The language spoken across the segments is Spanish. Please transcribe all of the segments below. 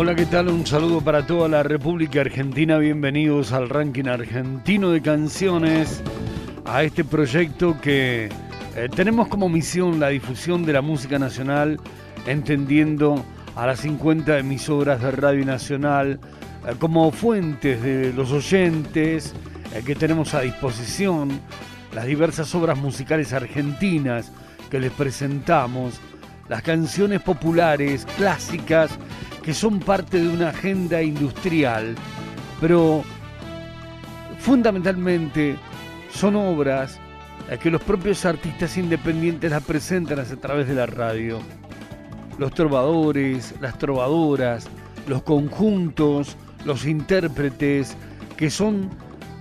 Hola, ¿qué tal? Un saludo para toda la República Argentina. Bienvenidos al ranking argentino de canciones, a este proyecto que eh, tenemos como misión la difusión de la música nacional, entendiendo a las 50 emisoras de Radio Nacional eh, como fuentes de los oyentes eh, que tenemos a disposición, las diversas obras musicales argentinas que les presentamos, las canciones populares, clásicas, que son parte de una agenda industrial, pero fundamentalmente son obras que los propios artistas independientes las presentan a través de la radio. Los trovadores, las trovadoras, los conjuntos, los intérpretes, que son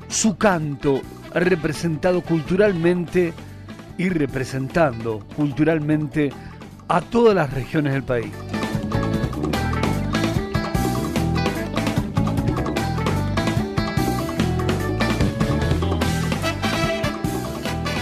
su canto representado culturalmente y representando culturalmente a todas las regiones del país.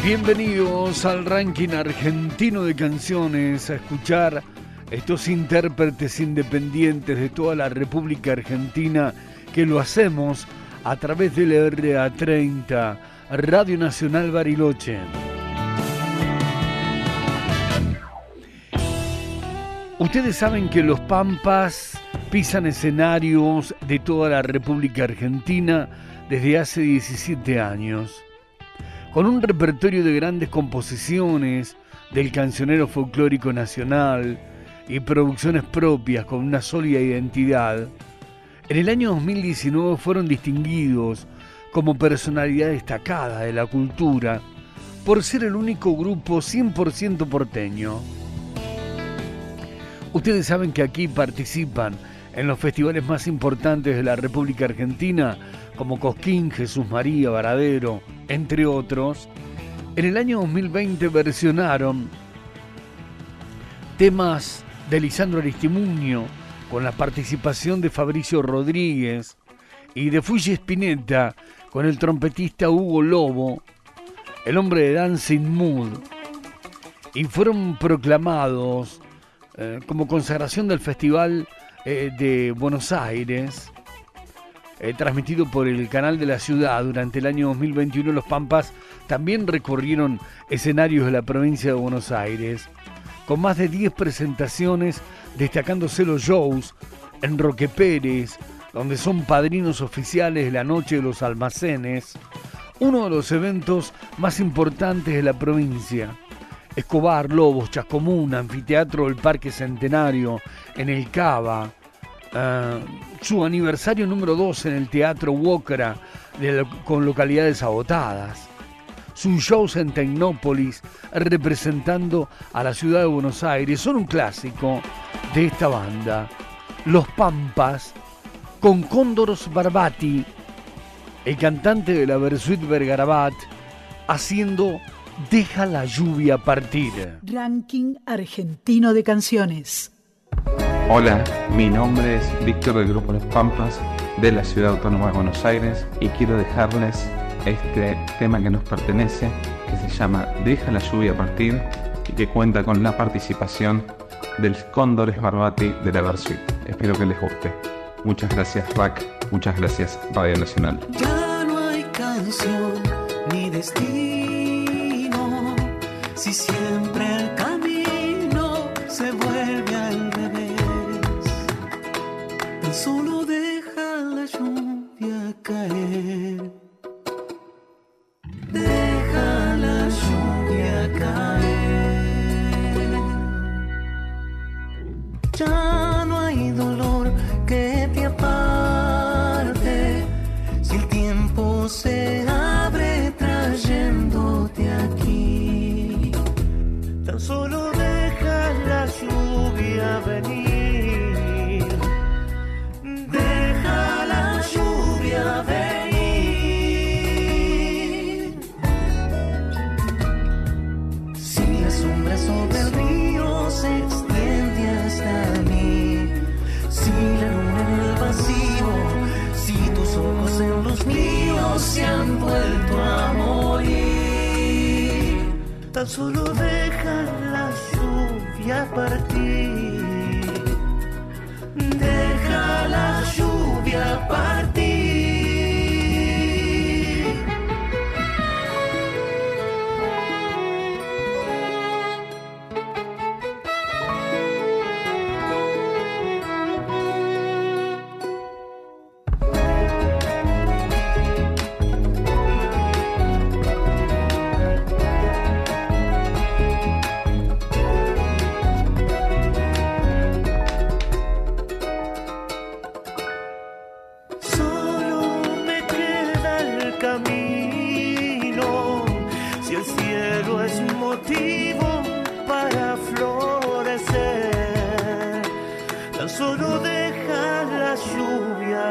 Bienvenidos al ranking argentino de canciones, a escuchar estos intérpretes independientes de toda la República Argentina que lo hacemos a través del RA30, Radio Nacional Bariloche. Ustedes saben que los Pampas pisan escenarios de toda la República Argentina desde hace 17 años con un repertorio de grandes composiciones del cancionero folclórico nacional y producciones propias con una sólida identidad, en el año 2019 fueron distinguidos como personalidad destacada de la cultura por ser el único grupo 100% porteño. Ustedes saben que aquí participan en los festivales más importantes de la República Argentina como Cosquín, Jesús María, Varadero, entre otros, en el año 2020 versionaron temas de Lisandro Aristimuño con la participación de Fabricio Rodríguez y de Fuji Spinetta con el trompetista Hugo Lobo, el hombre de Dancing Mood, y fueron proclamados eh, como consagración del Festival eh, de Buenos Aires eh, transmitido por el canal de la ciudad durante el año 2021, los Pampas también recorrieron escenarios de la provincia de Buenos Aires, con más de 10 presentaciones, destacándose los shows en Roque Pérez, donde son padrinos oficiales de la Noche de los Almacenes, uno de los eventos más importantes de la provincia. Escobar, Lobos, Chascomún, Anfiteatro del Parque Centenario, en el Cava, Ah, su aniversario número 2 en el Teatro Wokra con localidades agotadas. Sus shows en Tecnópolis representando a la ciudad de Buenos Aires son un clásico de esta banda. Los Pampas con Cóndoros Barbati, el cantante de la Versuit Vergarabat, haciendo Deja la lluvia partir. Ranking argentino de canciones. Hola, mi nombre es Víctor del Grupo Los Pampas de la Ciudad Autónoma de Buenos Aires y quiero dejarles este tema que nos pertenece, que se llama Deja la lluvia partir y que cuenta con la participación del Cóndores Barbati de la Versuit. Espero que les guste. Muchas gracias, Rack. Muchas gracias, Radio Nacional. Ya no hay canción ni destino si siempre el camino se vuelve al revés. Tan solo deja la lluvia caer.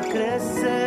Crecer.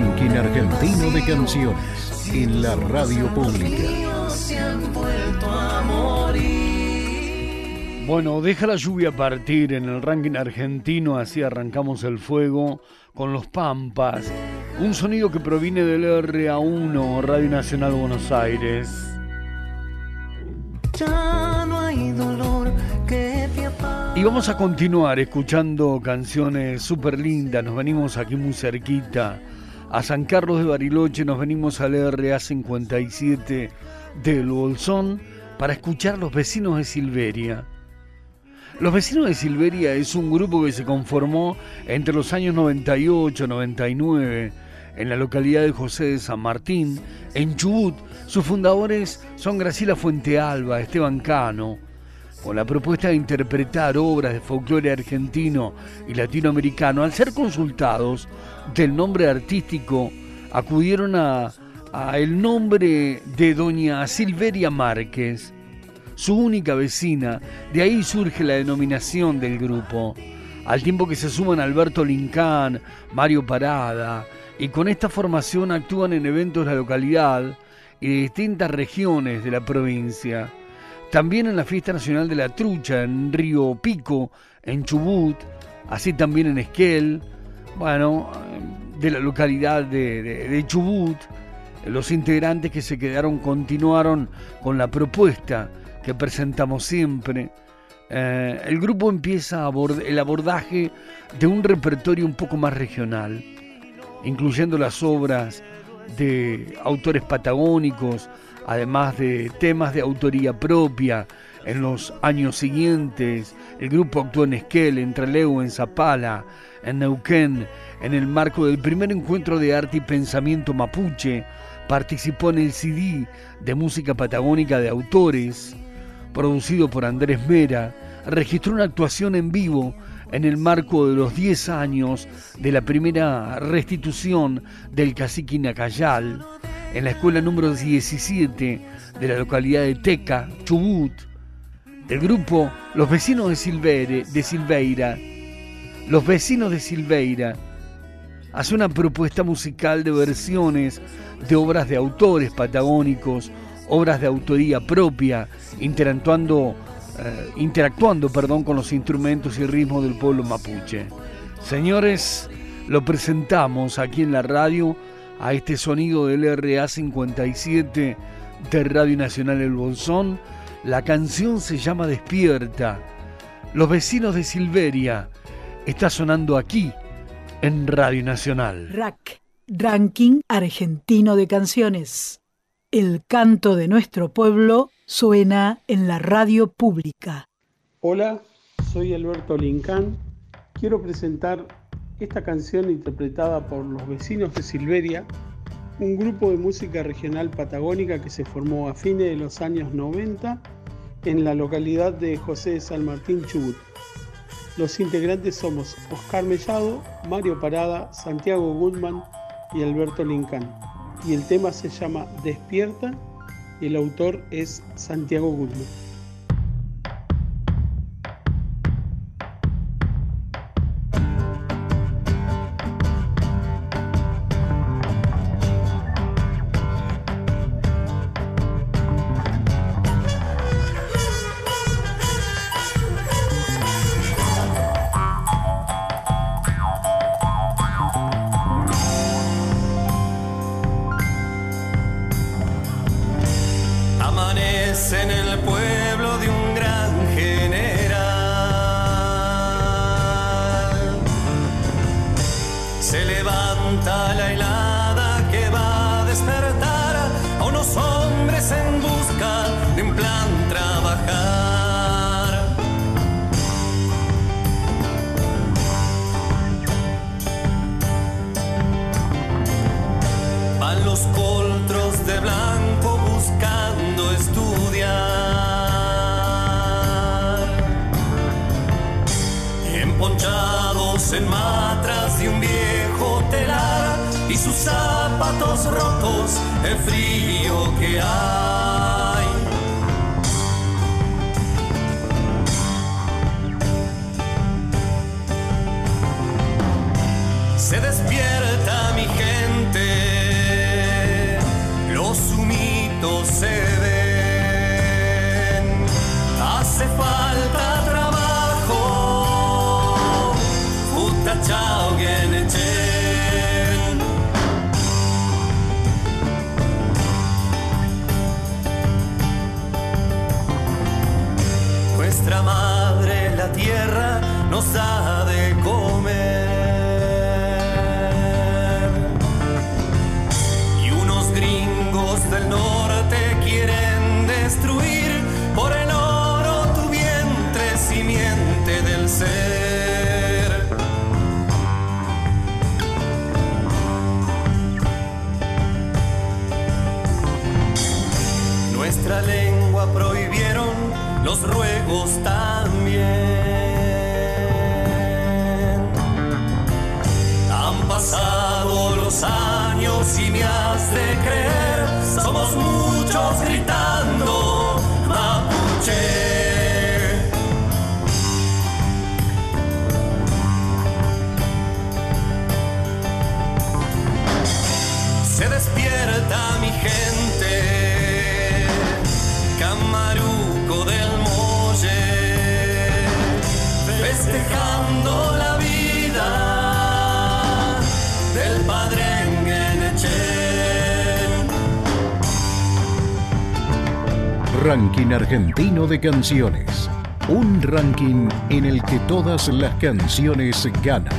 Ranking argentino de canciones en la radio pública. se han vuelto a morir. Bueno, deja la lluvia partir en el ranking argentino, así arrancamos el fuego con los Pampas, un sonido que proviene del RA1, Radio Nacional Buenos Aires. Ya no hay dolor que te aparte. Y vamos a continuar escuchando canciones súper lindas, nos venimos aquí muy cerquita, a San Carlos de Bariloche, nos venimos al RA57 del Bolsón para escuchar Los Vecinos de Silveria. Los Vecinos de Silveria es un grupo que se conformó entre los años 98 y 99 en la localidad de José de San Martín, en Chubut. Sus fundadores son Graciela Fuentealba, Esteban Cano, con la propuesta de interpretar obras de folclore argentino y latinoamericano. Al ser consultados del nombre artístico, acudieron a, el nombre de doña Silveria Márquez, su única vecina, de ahí surge la denominación del grupo, al tiempo que se suman Alberto Lincán, Mario Parada, y con esta formación actúan en eventos de la localidad y de distintas regiones de la provincia. También en la Fiesta Nacional de la Trucha, en Río Pico, en Chubut, así también en Esquel, bueno, de la localidad de, Chubut. Los integrantes que se quedaron continuaron con la propuesta que presentamos siempre. Eh, el grupo empieza el abordaje de un repertorio un poco más regional, incluyendo las obras de autores patagónicos, además de temas de autoría propia. En los años siguientes, el grupo actuó en Esquel, en Trelew, en Zapala, en Neuquén, en el marco del primer encuentro de arte y pensamiento mapuche. Participó en el CD de música patagónica de autores, producido por Andrés Mera. Registró una actuación en vivo en el marco de los 10 años de la primera restitución del cacique Nacayal, en la escuela número 17 de la localidad de Teca, Chubut. El grupo Los Vecinos de Silveira, Los Vecinos de Silveira, hace una propuesta musical de versiones de obras de autores patagónicos, obras de autoría propia, interactuando, eh, interactuando perdón, con los instrumentos y ritmos del pueblo mapuche. Señores, lo presentamos aquí en la radio a este sonido del RA57 de Radio Nacional El Bolsón. La canción se llama Despierta. Los vecinos de Silveria está sonando aquí en Radio Nacional. RAC, Ranking Argentino de Canciones. El canto de nuestro pueblo suena en la radio pública. Hola, soy Alberto Lincán. Quiero presentar esta canción interpretada por los vecinos de Silveria, un grupo de música regional patagónica que se formó a fines de los años 90 en la localidad de José de San Martín, Chubut. Los integrantes somos Oscar Mellado, Mario Parada, Santiago Goodman y Alberto Lincán. Y el tema se llama Despierta y el autor es Santiago Goodman. gritando. Ranking Argentino de Canciones. Un ranking en el que todas las canciones ganan.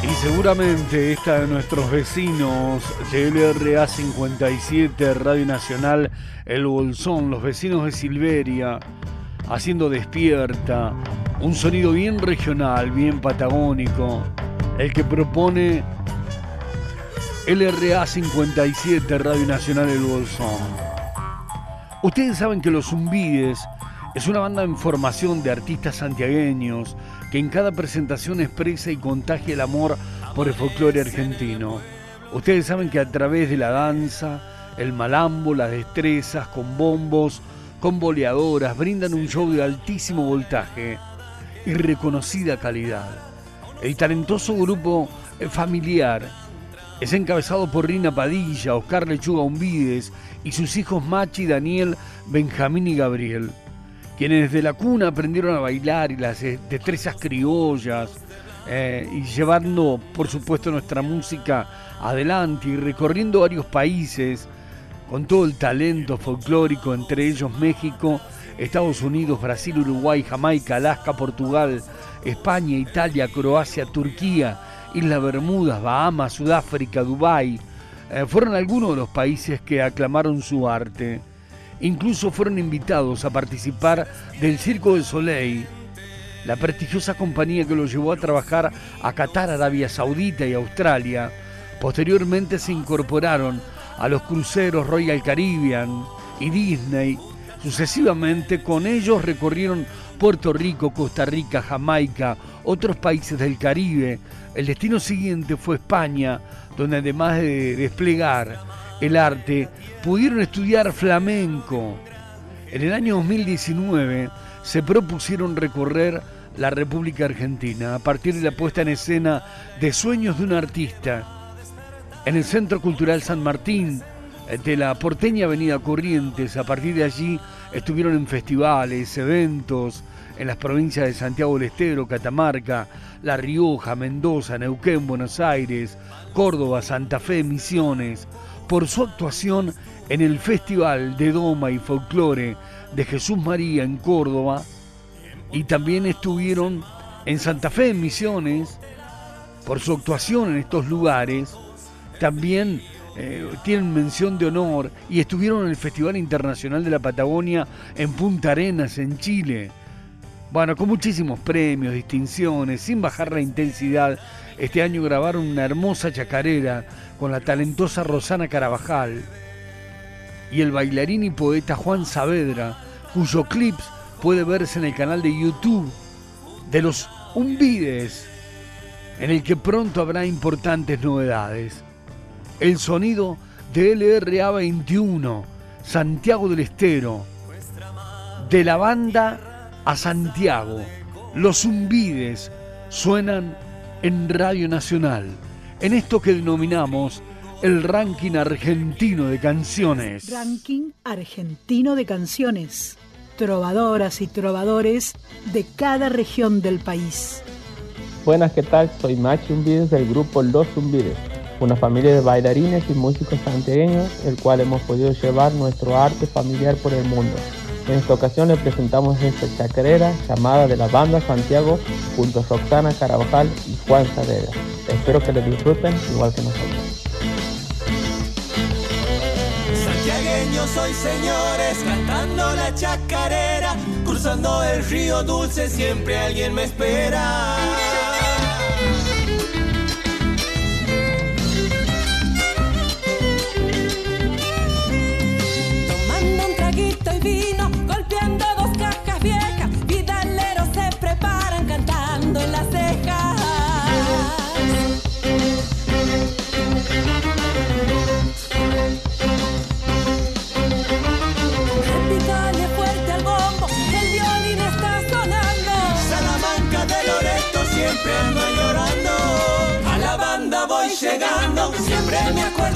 Y seguramente esta de nuestros vecinos LRA 57, Radio Nacional, El Bolsón, los vecinos de Silveria, haciendo despierta, un sonido bien regional, bien patagónico, el que propone LRA 57, Radio Nacional El Bolsón. Ustedes saben que Los Zumbides es una banda en formación de artistas santiagueños que en cada presentación expresa y contagia el amor por el folclore argentino. Ustedes saben que a través de la danza, el malambo, las destrezas, con bombos, con boleadoras, brindan un show de altísimo voltaje y reconocida calidad. El talentoso grupo familiar es encabezado por Rina Padilla, Oscar Lechuga Umbides y sus hijos Machi, Daniel, Benjamín y Gabriel, quienes desde la cuna aprendieron a bailar y las destrezas criollas eh, y llevando, por supuesto, nuestra música adelante y recorriendo varios países con todo el talento folclórico, entre ellos México, Estados Unidos, Brasil, Uruguay, Jamaica, Alaska, Portugal, España, Italia, Croacia, Turquía, Islas Bermudas, Bahamas, Sudáfrica, Dubái. Eh, fueron algunos de los países que aclamaron su arte. Incluso fueron invitados a participar del Circo de Soleil, la prestigiosa compañía que los llevó a trabajar a Qatar, Arabia Saudita y Australia. Posteriormente se incorporaron a los cruceros Royal Caribbean y Disney. Sucesivamente con ellos recorrieron Puerto Rico, Costa Rica, Jamaica, otros países del Caribe. El destino siguiente fue España, donde además de desplegar el arte, pudieron estudiar flamenco. En el año 2019 se propusieron recorrer la República Argentina a partir de la puesta en escena de Sueños de un Artista en el Centro Cultural San Martín de la porteña Avenida Corrientes. A partir de allí estuvieron en festivales, eventos en las provincias de Santiago del Estero, Catamarca, La Rioja, Mendoza, Neuquén, Buenos Aires, Córdoba, Santa Fe, Misiones, por su actuación en el Festival de Doma y Folclore de Jesús María en Córdoba y también estuvieron en Santa Fe, en Misiones, por su actuación en estos lugares, también eh, tienen mención de honor y estuvieron en el Festival Internacional de la Patagonia en Punta Arenas, en Chile. Bueno, con muchísimos premios, distinciones, sin bajar la intensidad, este año grabaron una hermosa chacarera con la talentosa Rosana Carabajal y el bailarín y poeta Juan Saavedra, cuyo clips puede verse en el canal de YouTube de los Umbides, en el que pronto habrá importantes novedades. El sonido de LRA 21, Santiago del Estero, de la banda a Santiago, los Umbides suenan en Radio Nacional, en esto que denominamos el ranking argentino de canciones. Ranking argentino de canciones trovadoras y trovadores de cada región del país. Buenas, ¿qué tal? Soy Machi Umbides del grupo Los Umbides, una familia de bailarines y músicos santiagueños, el cual hemos podido llevar nuestro arte familiar por el mundo. En esta ocasión le presentamos esta chacarera llamada de la banda Santiago junto a Roxana Carabajal y Juan Saavedra. Espero que le disfruten igual que nosotros. soy señores, cantando la chacarera, cruzando el río dulce, siempre alguien me espera.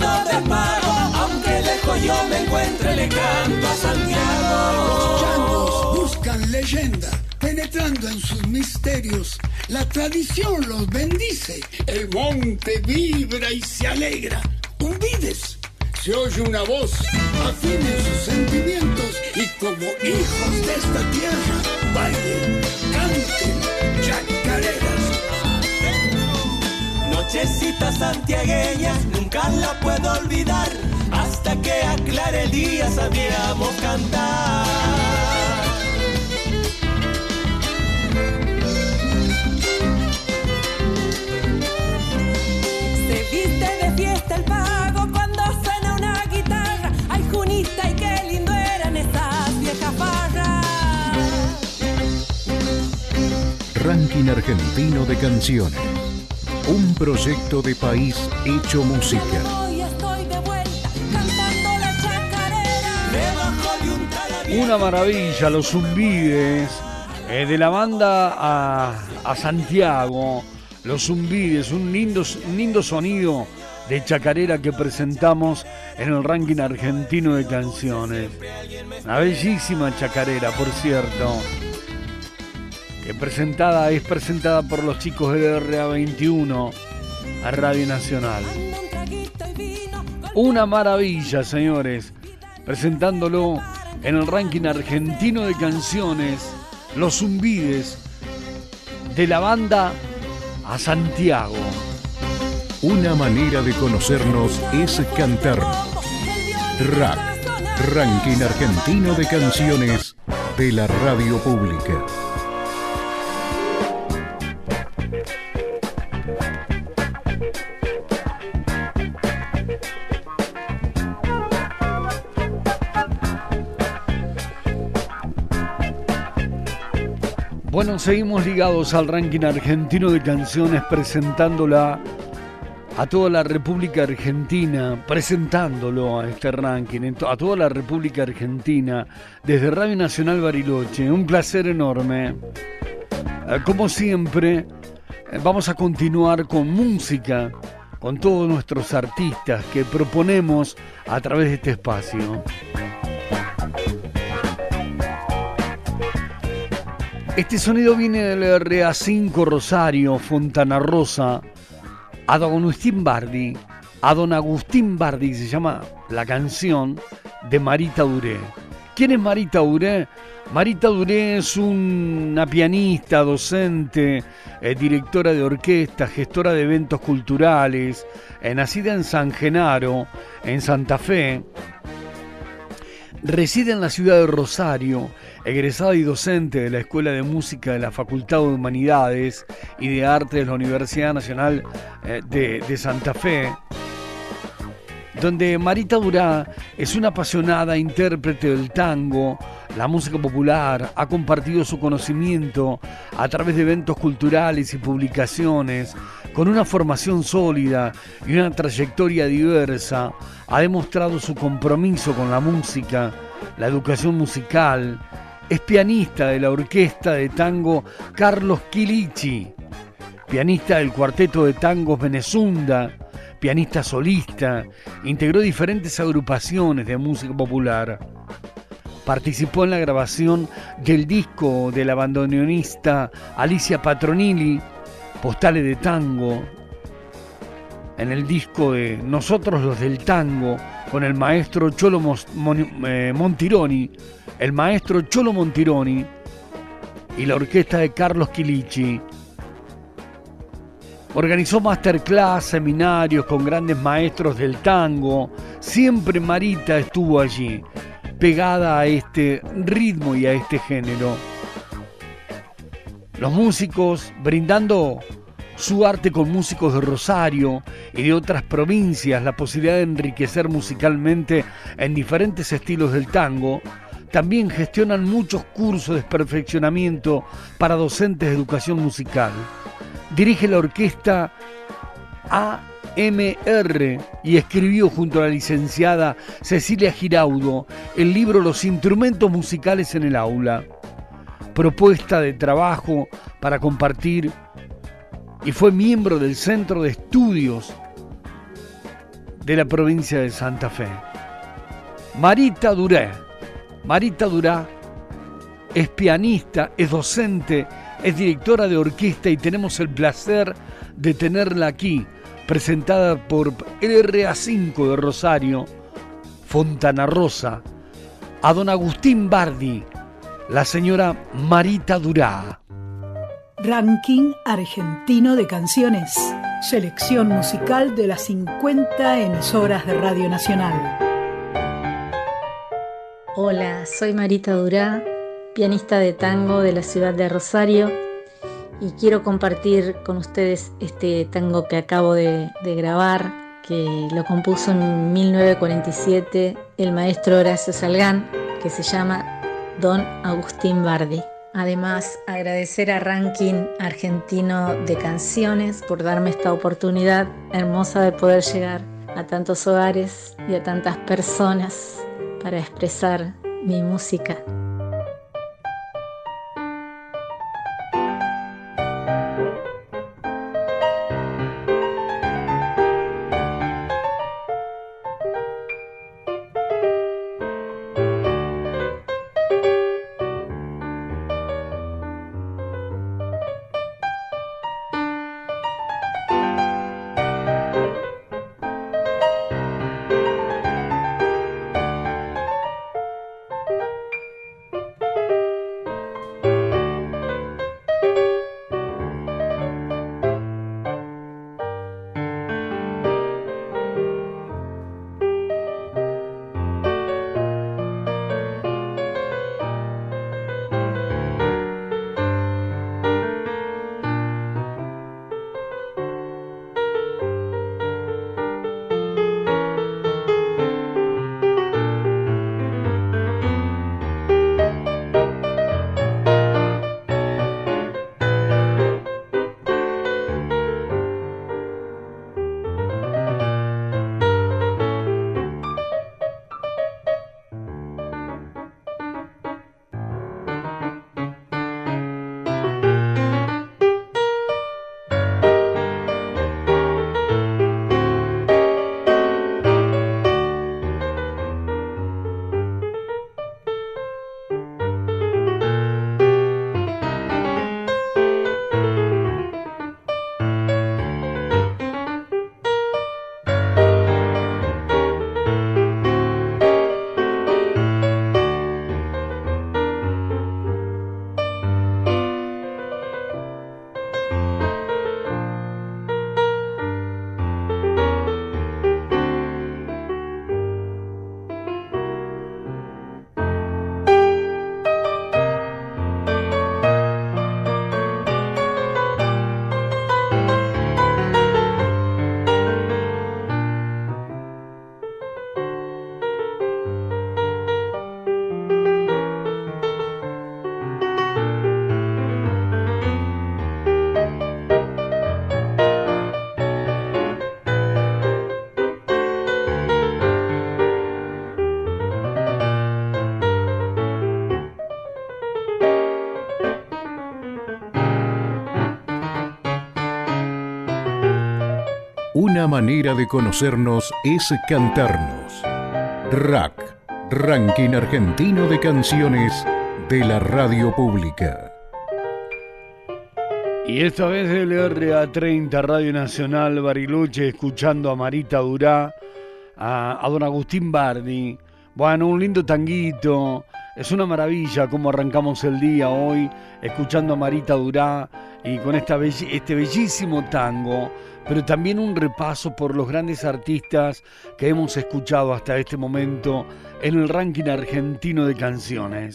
Acuerdo del pago, aunque lejos yo me encuentre, le canto a Santiago. Los changos buscan leyenda, penetrando en sus misterios. La tradición los bendice, el monte vibra y se alegra. Hundides, se oye una voz, afinen sus sentimientos y como hijos de esta tierra, bailen, canten, chacareras nochecitas santiagueñas, nunca la puedo olvidar. Hasta que aclare el día sabíamos cantar. Se viste de fiesta el pago cuando suena una guitarra. Ay, Junita, y qué lindo eran esas viejas barras. Ranking Argentino de Canciones. Un proyecto de país hecho música. Una maravilla, los zumbides. eh, de la banda a, a Santiago. Los zumbides, un lindo, un lindo sonido de chacarera que presentamos en el ranking argentino de canciones. Una bellísima chacarera, por cierto. Presentada es presentada por los chicos de RA21 a Radio Nacional. Una maravilla, señores, presentándolo en el ranking argentino de canciones, Los Zumbides, de la banda a Santiago. Una manera de conocernos es cantarnos. RAC, Ranking Argentino de Canciones de la Radio Pública. Bueno, seguimos ligados al ranking argentino de canciones presentándola a toda la República Argentina, presentándolo a este ranking, a toda la República Argentina, desde Radio Nacional Bariloche. Un placer enorme. Eh, como siempre, eh, vamos a continuar con música, con todos nuestros artistas que proponemos a través de este espacio. Este sonido viene del RA5 Rosario, Fontana Rosa, a Don Agustín Bardi. A Don Agustín Bardi se llama la canción de Marita Duré. ¿Quién es Marita Duré? Marita Duré es una pianista, docente, eh, directora de orquesta, gestora de eventos culturales, eh, nacida en San Genaro, en Santa Fe. Reside en la ciudad de Rosario egresada y docente de la Escuela de Música de la Facultad de Humanidades y de Arte de la Universidad Nacional eh, de, Santa Fe, donde Marita Durá es una apasionada intérprete del tango, la música popular, ha compartido su conocimiento a través de eventos culturales y publicaciones, con una formación sólida y una trayectoria diversa, ha demostrado su compromiso con la música, la educación musical, es pianista de la orquesta de tango Carlos Quilichi, pianista del cuarteto de tangos Venezunda, pianista solista, integró diferentes agrupaciones de música popular. Participó en la grabación del disco del abandoneonista Alicia Patronilli, Postales de Tango, en el disco de Nosotros los del Tango, con el maestro Cholo eh, Montironi, el maestro Cholo Montironi y la orquesta de Carlos Quilichi. Organizó masterclass, seminarios con grandes maestros del tango. Siempre Marita estuvo allí, pegada a este ritmo y a este género. Los músicos brindando su arte con músicos de Rosario y de otras provincias, la posibilidad de enriquecer musicalmente en diferentes estilos del tango, también gestionan muchos cursos de perfeccionamiento para docentes de educación musical. Dirige la orquesta AMR y escribió junto a la licenciada Cecilia Giraudo el libro Los instrumentos musicales en el aula. Propuesta de trabajo para compartir y fue miembro del Centro de Estudios de la provincia de Santa Fe. Marita Duré Marita Durá es pianista, es docente, es directora de orquesta y tenemos el placer de tenerla aquí, presentada por RA5 de Rosario, Fontana Rosa, a don Agustín Bardi, la señora Marita Durá. Ranking Argentino de Canciones. Selección musical de las 50 emisoras de Radio Nacional. Hola, soy Marita Durá, pianista de tango de la ciudad de Rosario y quiero compartir con ustedes este tango que acabo de, grabar, que lo compuso en 1947 el maestro Horacio Salgán, que se llama Don Agustín Bardi. Además, agradecer a Ranking Argentino de Canciones por darme esta oportunidad hermosa de poder llegar a tantos hogares y a tantas personas para expresar mi música. Manera de conocernos es cantarnos. Rack, Ranking Argentino de Canciones de la Radio Pública. Y esta vez el RA30 Radio Nacional Bariloche escuchando a Marita Durá, a, a don Agustín Bardi. Bueno, un lindo tanguito. Es una maravilla cómo arrancamos el día hoy escuchando a Marita Durá y con esta este bellísimo tango, pero también un repaso por los grandes artistas que hemos escuchado hasta este momento en el ranking argentino de canciones.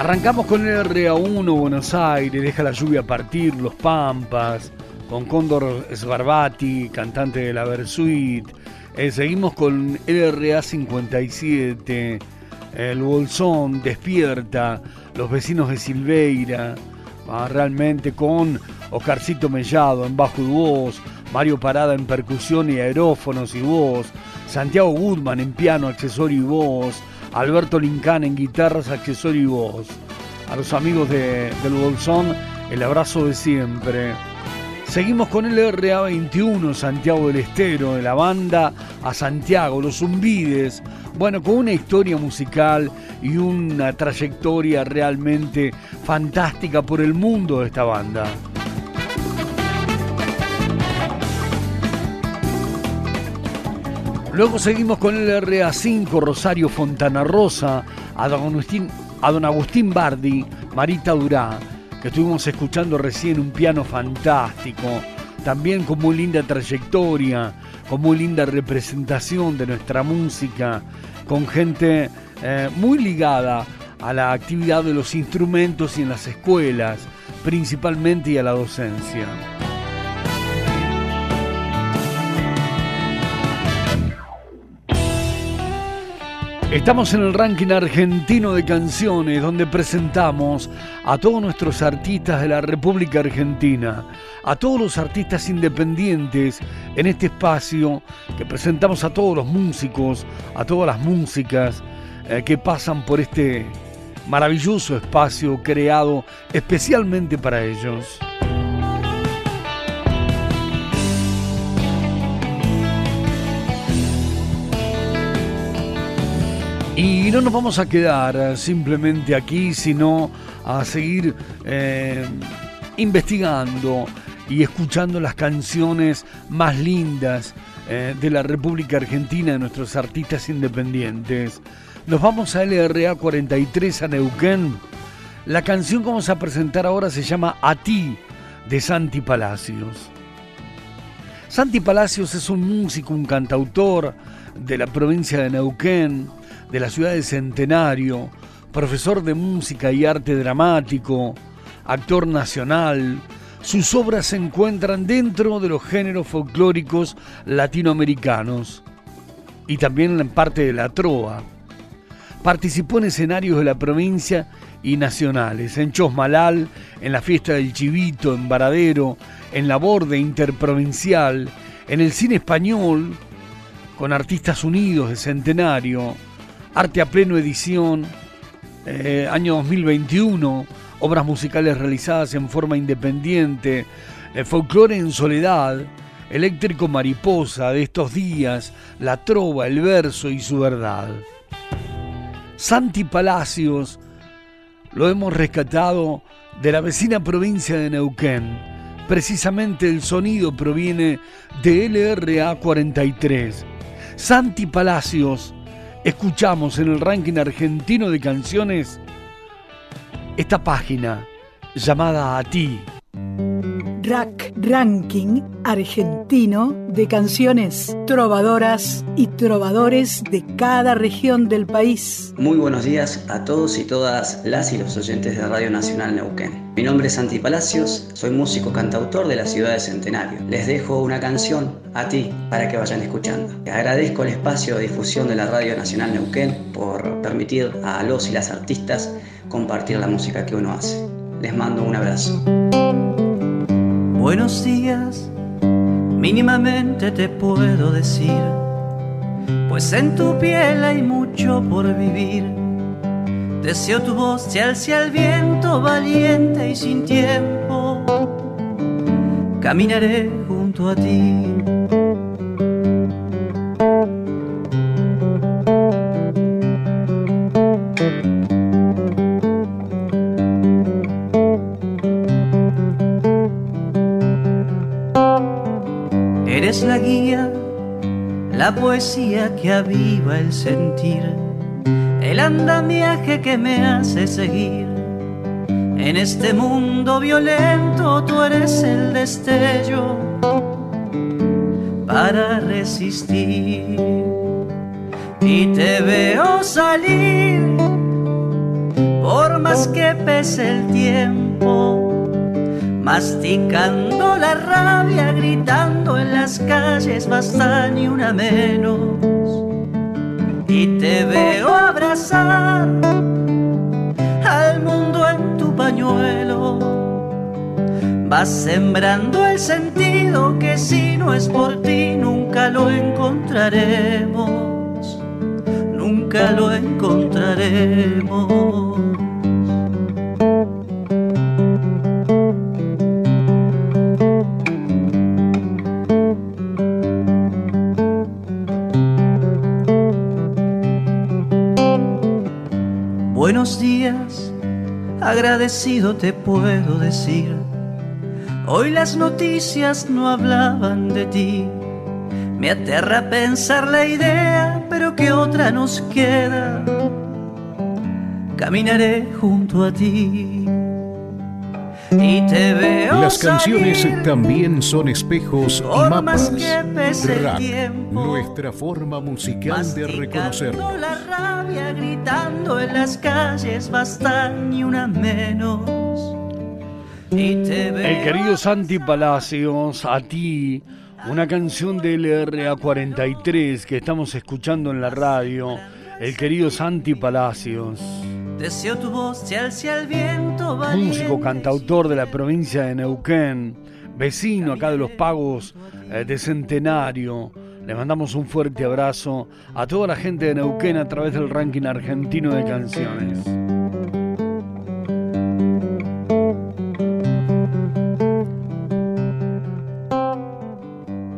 Arrancamos con el RA1 Buenos Aires, deja la lluvia partir, Los Pampas, con Cóndor Sbarbati, cantante de la Versuit. Eh, seguimos con LRA 57, El Bolsón, Despierta, Los Vecinos de Silveira, realmente con Oscarcito Mellado en bajo y voz, Mario Parada en percusión y aerófonos y voz, Santiago Goodman en piano, accesorio y voz, Alberto Lincán en guitarras, accesorio y voz. A los amigos de- del Bolsón, el abrazo de siempre. Seguimos con el RA21, Santiago del Estero, de la banda a Santiago, los Zumbides. Bueno, con una historia musical y una trayectoria realmente fantástica por el mundo de esta banda. Luego seguimos con el RA5 Rosario Fontana Rosa, a don Agustín, a don Agustín Bardi, Marita Durá, que estuvimos escuchando recién un piano fantástico, también con muy linda trayectoria, con muy linda representación de nuestra música, con gente eh, muy ligada a la actividad de los instrumentos y en las escuelas, principalmente y a la docencia. Estamos en el ranking argentino de canciones donde presentamos a todos nuestros artistas de la República Argentina, a todos los artistas independientes en este espacio que presentamos a todos los músicos, a todas las músicas eh, que pasan por este maravilloso espacio creado especialmente para ellos. Y no nos vamos a quedar eh, simplemente aquí, sino a seguir eh, investigando y escuchando las canciones más lindas eh, de la República Argentina, de nuestros artistas independientes. Nos vamos a LRA 43 a Neuquén. La canción que vamos a presentar ahora se llama A ti, de Santi Palacios. Santi Palacios es un músico, un cantautor de la provincia de Neuquén, de la ciudad de Centenario, profesor de música y arte dramático, actor nacional. Sus obras se encuentran dentro de los géneros folclóricos latinoamericanos y también en parte de la trova. Participó en escenarios de la provincia y nacionales, en Chosmalal, en la fiesta del Chivito, en Varadero, en la Borde Interprovincial, en el cine español, con Artistas Unidos de Centenario, Arte a Pleno Edición, eh, año 2021, obras musicales realizadas en forma independiente, eh, Folclore en Soledad, Eléctrico Mariposa de estos días, La Trova, el verso y su verdad. Santi Palacios lo hemos rescatado de la vecina provincia de Neuquén. Precisamente el sonido proviene de LRA 43. Santi Palacios, escuchamos en el ranking argentino de canciones esta página llamada A ti. Rack Ranking Argentino de canciones trovadoras y trovadores de cada región del país. Muy buenos días a todos y todas las y los oyentes de Radio Nacional Neuquén. Mi nombre es Santi Palacios, soy músico cantautor de la ciudad de Centenario. Les dejo una canción a ti para que vayan escuchando. Agradezco el espacio de difusión de la Radio Nacional Neuquén por permitir a los y las artistas compartir la música que uno hace. Les mando un abrazo. Buenos días, mínimamente te puedo decir, pues en tu piel hay mucho por vivir. Deseo tu voz se alce al viento valiente y sin tiempo. Caminaré junto a ti. La poesía que aviva el sentir, el andamiaje que me hace seguir. En este mundo violento tú eres el destello para resistir. Y te veo salir, por más que pese el tiempo, masticando la rabia, gritando en las calles, basta ni una menos. Y te veo abrazar al mundo en tu pañuelo. Vas sembrando el sentido que si no es por ti nunca lo encontraremos, nunca lo encontraremos. Buenos días, agradecido te puedo decir. Hoy las noticias no hablaban de ti. Me aterra pensar la idea, pero que otra nos queda. Caminaré junto a ti. Y te veo Las canciones salir, también son espejos y mapas. que pese el Rack, tiempo, nuestra forma musical de reconocernos. Masticando la rabia, gritando en las calles, basta ni una menos. Y te veo El querido Santi Palacios, a ti, una canción del LRA43 que estamos escuchando en la radio. El querido Santi Palacios, Deseo tu voz se alce al viento valiente. músico cantautor de la provincia de Neuquén, vecino acá de los pagos eh, de Centenario. Le mandamos un fuerte abrazo a toda la gente de Neuquén a través del ranking argentino de canciones.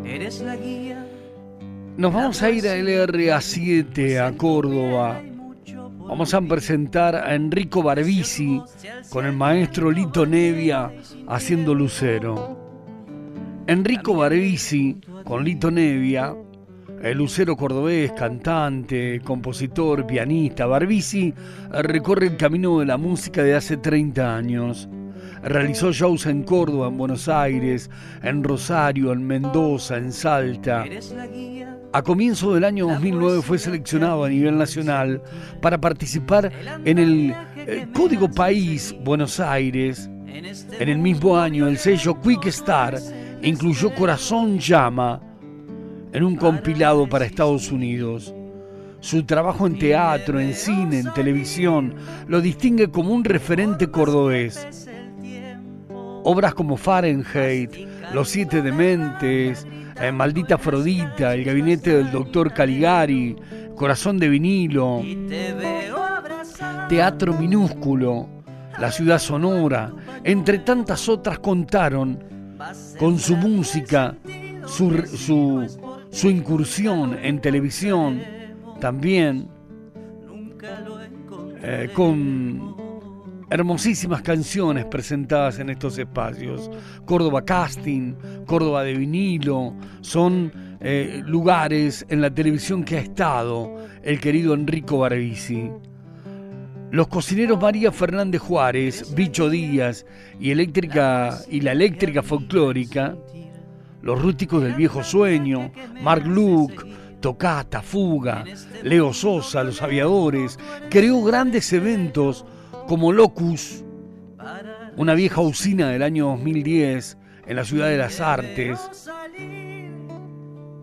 Eres la guía. Nos vamos a ir a LRA7, a Córdoba. Vamos a presentar a Enrico Barbisi con el maestro Lito Nevia haciendo lucero. Enrico Barbisi con Lito Nevia, el lucero cordobés, cantante, compositor, pianista. Barbisi recorre el camino de la música de hace 30 años. Realizó shows en Córdoba, en Buenos Aires, en Rosario, en Mendoza, en Salta. A comienzo del año 2009 fue seleccionado a nivel nacional para participar en el eh, Código País Buenos Aires. En el mismo año, el sello Quick Star incluyó Corazón Llama en un compilado para Estados Unidos. Su trabajo en teatro, en cine, en televisión lo distingue como un referente cordobés. Obras como Fahrenheit, Los Siete Dementes, eh, Maldita Afrodita, El Gabinete del Doctor Caligari, Corazón de Vinilo, Teatro Minúsculo, La Ciudad Sonora, entre tantas otras contaron con su música, su, su, incursión en televisión, también eh, con hermosísimas canciones presentadas en estos espacios. Córdoba Casting, Córdoba de vinilo, son eh, lugares en la televisión que ha estado el querido Enrico Barbisi. Los cocineros María Fernández Juárez, Bicho Díaz y, eléctrica, y la eléctrica folclórica, los rústicos del viejo sueño, Mark Luke, Tocata, Fuga, Leo Sosa, Los Aviadores, creó grandes eventos como Locus, una vieja usina del año 2010 en la ciudad de las artes.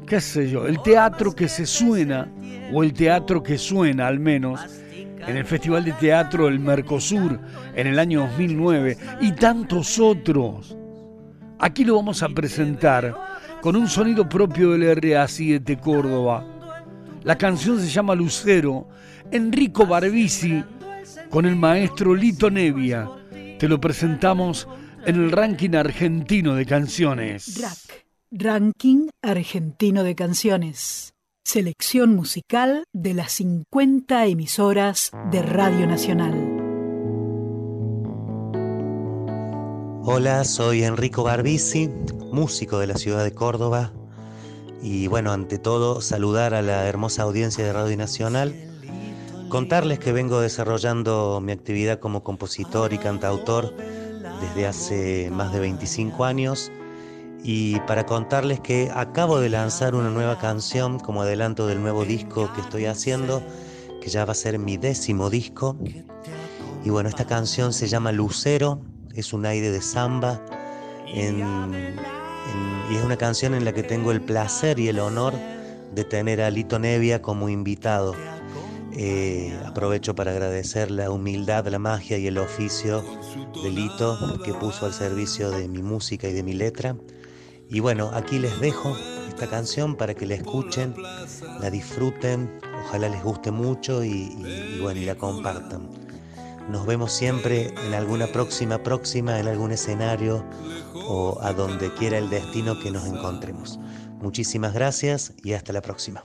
¿Qué sé yo? El teatro que se suena, o el teatro que suena al menos, en el Festival de Teatro del Mercosur en el año 2009 y tantos otros. Aquí lo vamos a presentar con un sonido propio del RA7 Córdoba. La canción se llama Lucero. Enrico Barbisi con el maestro Lito Nevia. Te lo presentamos en el ranking argentino de canciones. RAC, Ranking Argentino de Canciones. Selección musical de las 50 emisoras de Radio Nacional. Hola, soy Enrico Barbisi, músico de la ciudad de Córdoba. Y bueno, ante todo, saludar a la hermosa audiencia de Radio Nacional. Contarles que vengo desarrollando mi actividad como compositor y cantautor desde hace más de 25 años y para contarles que acabo de lanzar una nueva canción como adelanto del nuevo disco que estoy haciendo, que ya va a ser mi décimo disco. Y bueno, esta canción se llama Lucero, es un aire de samba y es una canción en la que tengo el placer y el honor de tener a Lito Nevia como invitado. Eh, aprovecho para agradecer la humildad, la magia y el oficio de Lito que puso al servicio de mi música y de mi letra. Y bueno, aquí les dejo esta canción para que la escuchen, la disfruten, ojalá les guste mucho y, bueno, y la compartan. Nos vemos siempre en alguna próxima próxima, en algún escenario o a donde quiera el destino que nos encontremos. Muchísimas gracias y hasta la próxima.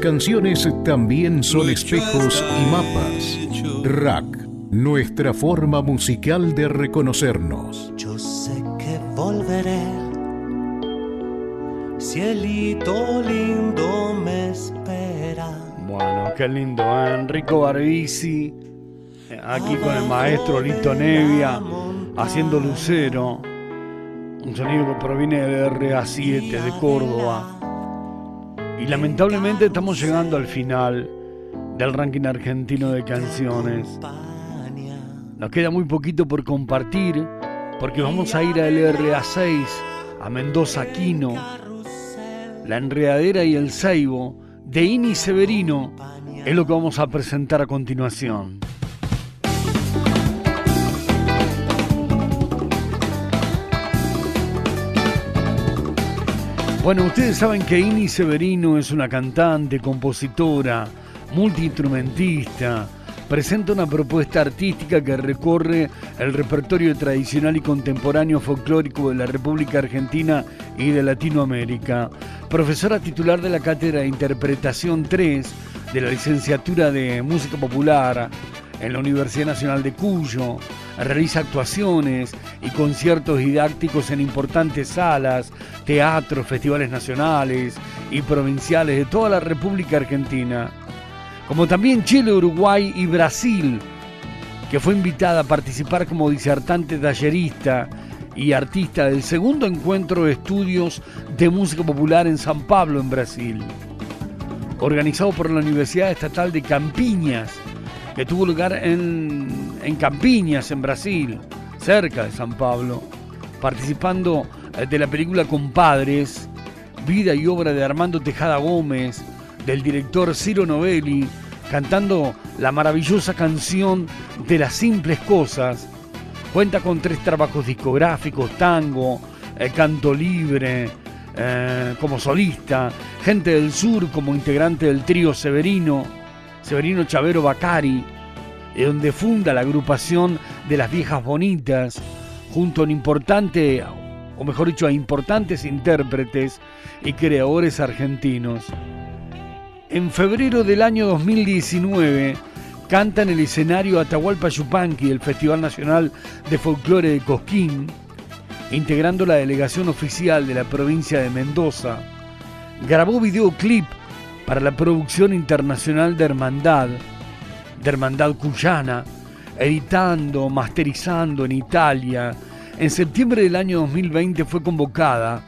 Canciones también son espejos y mapas. Rack, nuestra forma musical de reconocernos. Yo sé que volveré. Cielito lindo me espera. Bueno, qué lindo, ¿eh? Enrico Barbisi, eh, aquí con el maestro Lito Nevia, haciendo lucero. Un sonido que proviene de RA7 de Córdoba. Lamentablemente estamos llegando al final del ranking argentino de canciones. Nos queda muy poquito por compartir porque vamos a ir a LRA6, a Mendoza Quino, La Enredadera y el Seibo de Ini Severino es lo que vamos a presentar a continuación. Bueno, ustedes saben que Ini Severino es una cantante, compositora, multiinstrumentista. Presenta una propuesta artística que recorre el repertorio tradicional y contemporáneo folclórico de la República Argentina y de Latinoamérica. Profesora titular de la Cátedra de Interpretación 3 de la Licenciatura de Música Popular en la Universidad Nacional de Cuyo, realiza actuaciones y conciertos didácticos en importantes salas, teatros, festivales nacionales y provinciales de toda la República Argentina, como también Chile, Uruguay y Brasil, que fue invitada a participar como disertante tallerista y artista del segundo encuentro de estudios de música popular en San Pablo, en Brasil, organizado por la Universidad Estatal de Campiñas, que tuvo lugar en, en Campiñas, en Brasil, cerca de San Pablo, participando eh, de la película Compadres, vida y obra de Armando Tejada Gómez, del director Ciro Novelli, cantando la maravillosa canción de las simples cosas. Cuenta con tres trabajos discográficos, tango, eh, canto libre, eh, como solista, Gente del Sur como integrante del trío Severino, Severino Chavero Bacari, donde funda la agrupación de las viejas bonitas, junto a un importante, o mejor dicho, a importantes intérpretes y creadores argentinos. En febrero del año 2019 canta en el escenario Atahualpa Yupanqui del Festival Nacional de Folclore de Cosquín, integrando la delegación oficial de la provincia de Mendoza. Grabó videoclip para la producción internacional de Hermandad, de Hermandad Cuyana, editando, masterizando en Italia. En septiembre del año 2020 fue convocada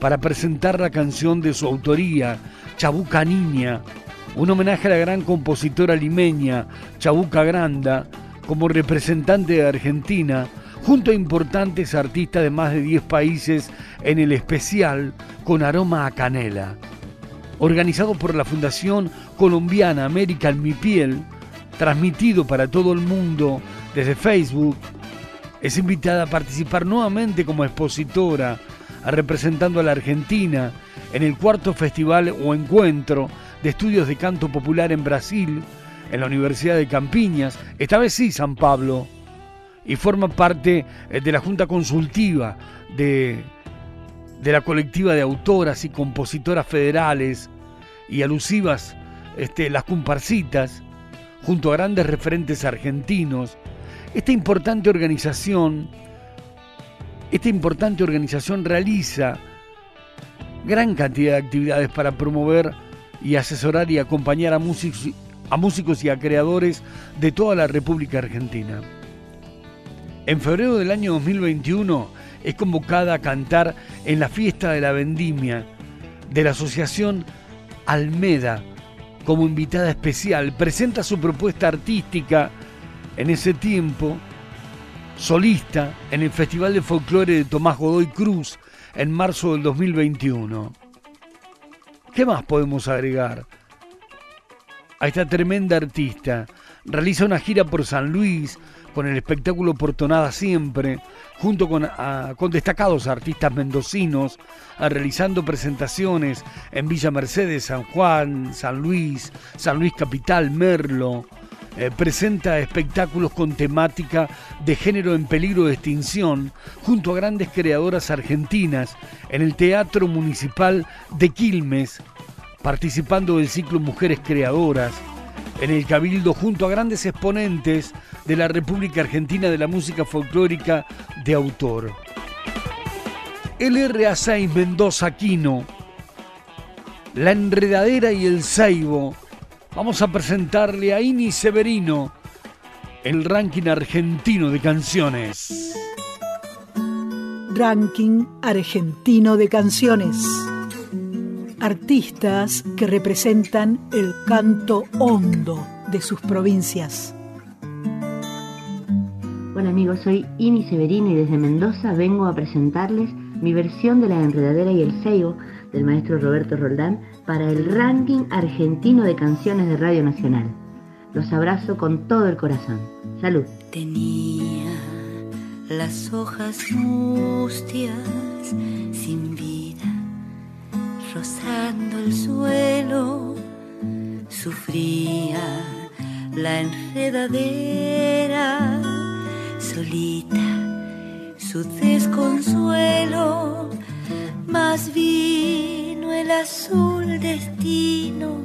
para presentar la canción de su autoría, Chabuca Niña, un homenaje a la gran compositora limeña Chabuca Granda, como representante de Argentina, junto a importantes artistas de más de 10 países en el especial con aroma a canela organizado por la Fundación Colombiana América en Mi Piel, transmitido para todo el mundo desde Facebook, es invitada a participar nuevamente como expositora, representando a la Argentina en el cuarto festival o encuentro de estudios de canto popular en Brasil, en la Universidad de Campiñas, esta vez sí San Pablo, y forma parte eh, de la Junta Consultiva de, de la colectiva de autoras y compositoras federales y alusivas este, las comparsitas, junto a grandes referentes argentinos, esta importante organización, esta importante organización realiza gran cantidad de actividades para promover y asesorar y acompañar a músicos, a músicos y a creadores de toda la República Argentina. En febrero del año 2021 es convocada a cantar en la fiesta de la vendimia de la Asociación Almeda como invitada especial. Presenta su propuesta artística en ese tiempo, solista, en el Festival de Folclore de Tomás Godoy Cruz en marzo del 2021. ¿Qué más podemos agregar? A esta tremenda artista. Realiza una gira por San Luis con el espectáculo Portonada Siempre, junto con, con destacados artistas mendocinos, realizando presentaciones en Villa Mercedes, San Juan, San Luis, San Luis Capital, Merlo. Eh, presenta espectáculos con temática de género en peligro de extinción junto a grandes creadoras argentinas en el Teatro Municipal de Quilmes, participando del ciclo Mujeres Creadoras, en el Cabildo junto a grandes exponentes de la República Argentina de la música folclórica de autor. El RA6 Mendoza Aquino, La Enredadera y el Saibo. Vamos a presentarle a Ini Severino el ranking argentino de canciones. Ranking argentino de canciones. Artistas que representan el canto hondo de sus provincias. Hola amigos, soy Ini Severino y desde Mendoza vengo a presentarles mi versión de La Enredadera y el Seibo del maestro Roberto Roldán para el ranking argentino de canciones de Radio Nacional. Los abrazo con todo el corazón. Salud. Tenía las hojas mustias sin vida rozando el suelo, sufría la enredadera, solita su desconsuelo, más vino el azul destino,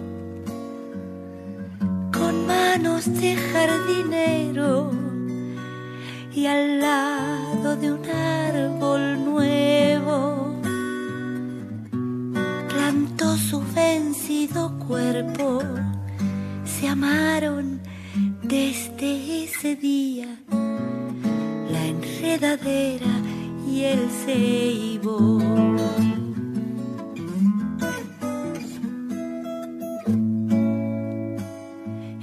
con manos de jardinero y al lado de un árbol nuevo su vencido cuerpo. Se amaron desde ese día la enredadera y el ceibo.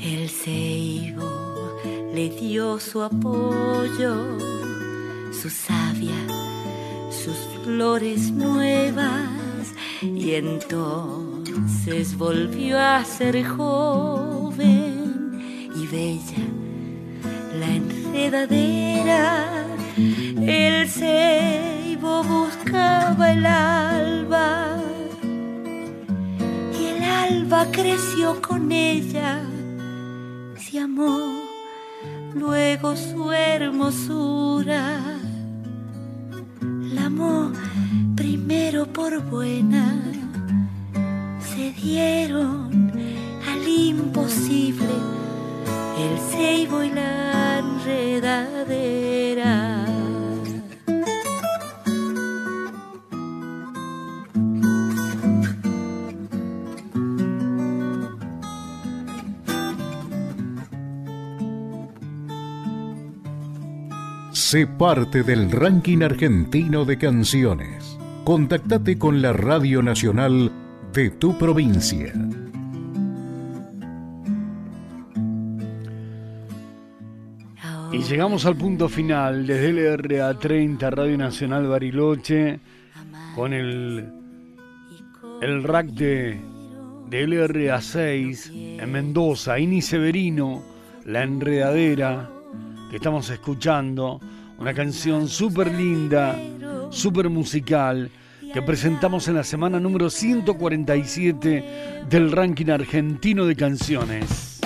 El ceibo le dio su apoyo, su savia, sus flores nuevas y entonces volvió a ser joven y bella la enredadera. El ceibo buscaba el alba y el alba creció con ella. Se amó luego su hermosura. La amó primero por buena. Se dieron al imposible el ceibo y la enredadera. Sé parte del ranking argentino de canciones. Contactate con la Radio Nacional de tu provincia. Y llegamos al punto final desde LRA 30 Radio Nacional Bariloche con el, el rack de, de LRA 6 en Mendoza, Ini Severino, La Enredadera, que estamos escuchando, una canción súper linda, súper musical, que presentamos en la semana número 147 del ranking argentino de canciones.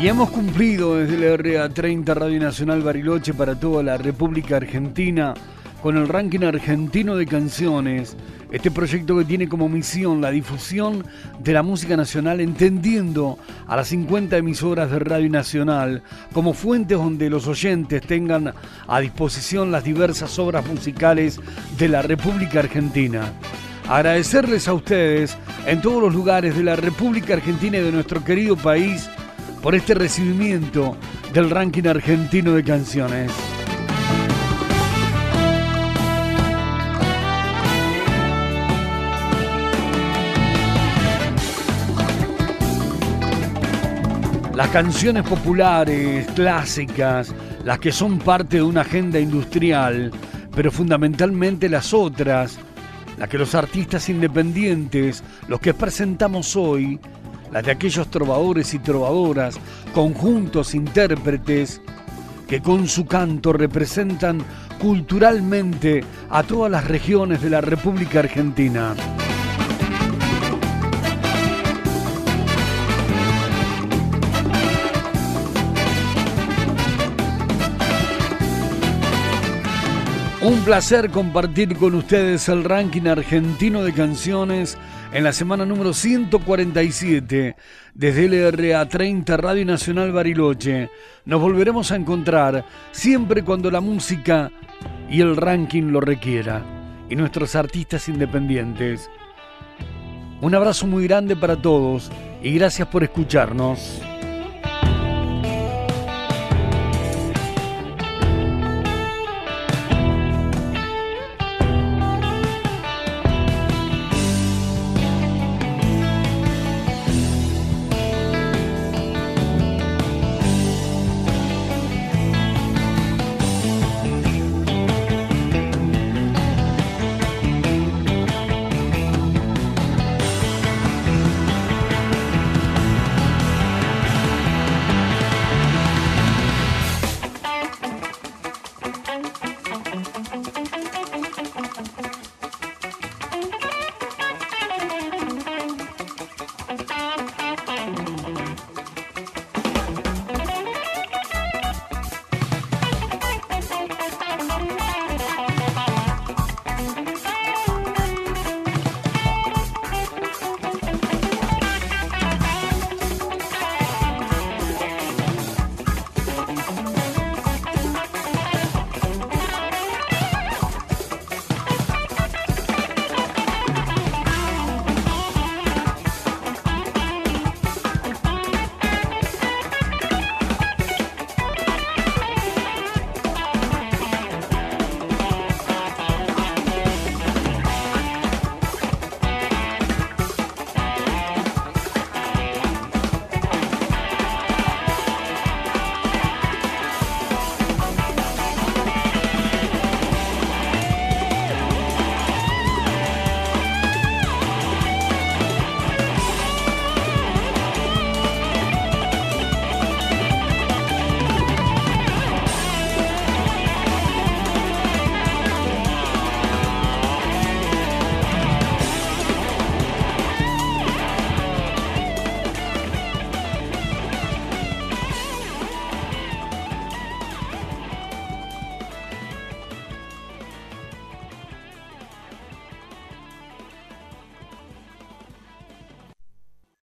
Y hemos cumplido desde la RA 30 Radio Nacional Bariloche para toda la República Argentina con el ranking argentino de canciones, este proyecto que tiene como misión la difusión de la música nacional entendiendo a las 50 emisoras de Radio Nacional como fuentes donde los oyentes tengan a disposición las diversas obras musicales de la República Argentina. Agradecerles a ustedes en todos los lugares de la República Argentina y de nuestro querido país por este recibimiento del ranking argentino de canciones. Las canciones populares, clásicas, las que son parte de una agenda industrial, pero fundamentalmente las otras, las que los artistas independientes, los que presentamos hoy, las de aquellos trovadores y trovadoras, conjuntos, intérpretes, que con su canto representan culturalmente a todas las regiones de la República Argentina. Un placer compartir con ustedes el ranking argentino de canciones en la semana número 147 desde LRA 30 Radio Nacional Bariloche. Nos volveremos a encontrar siempre cuando la música y el ranking lo requiera y nuestros artistas independientes. Un abrazo muy grande para todos y gracias por escucharnos.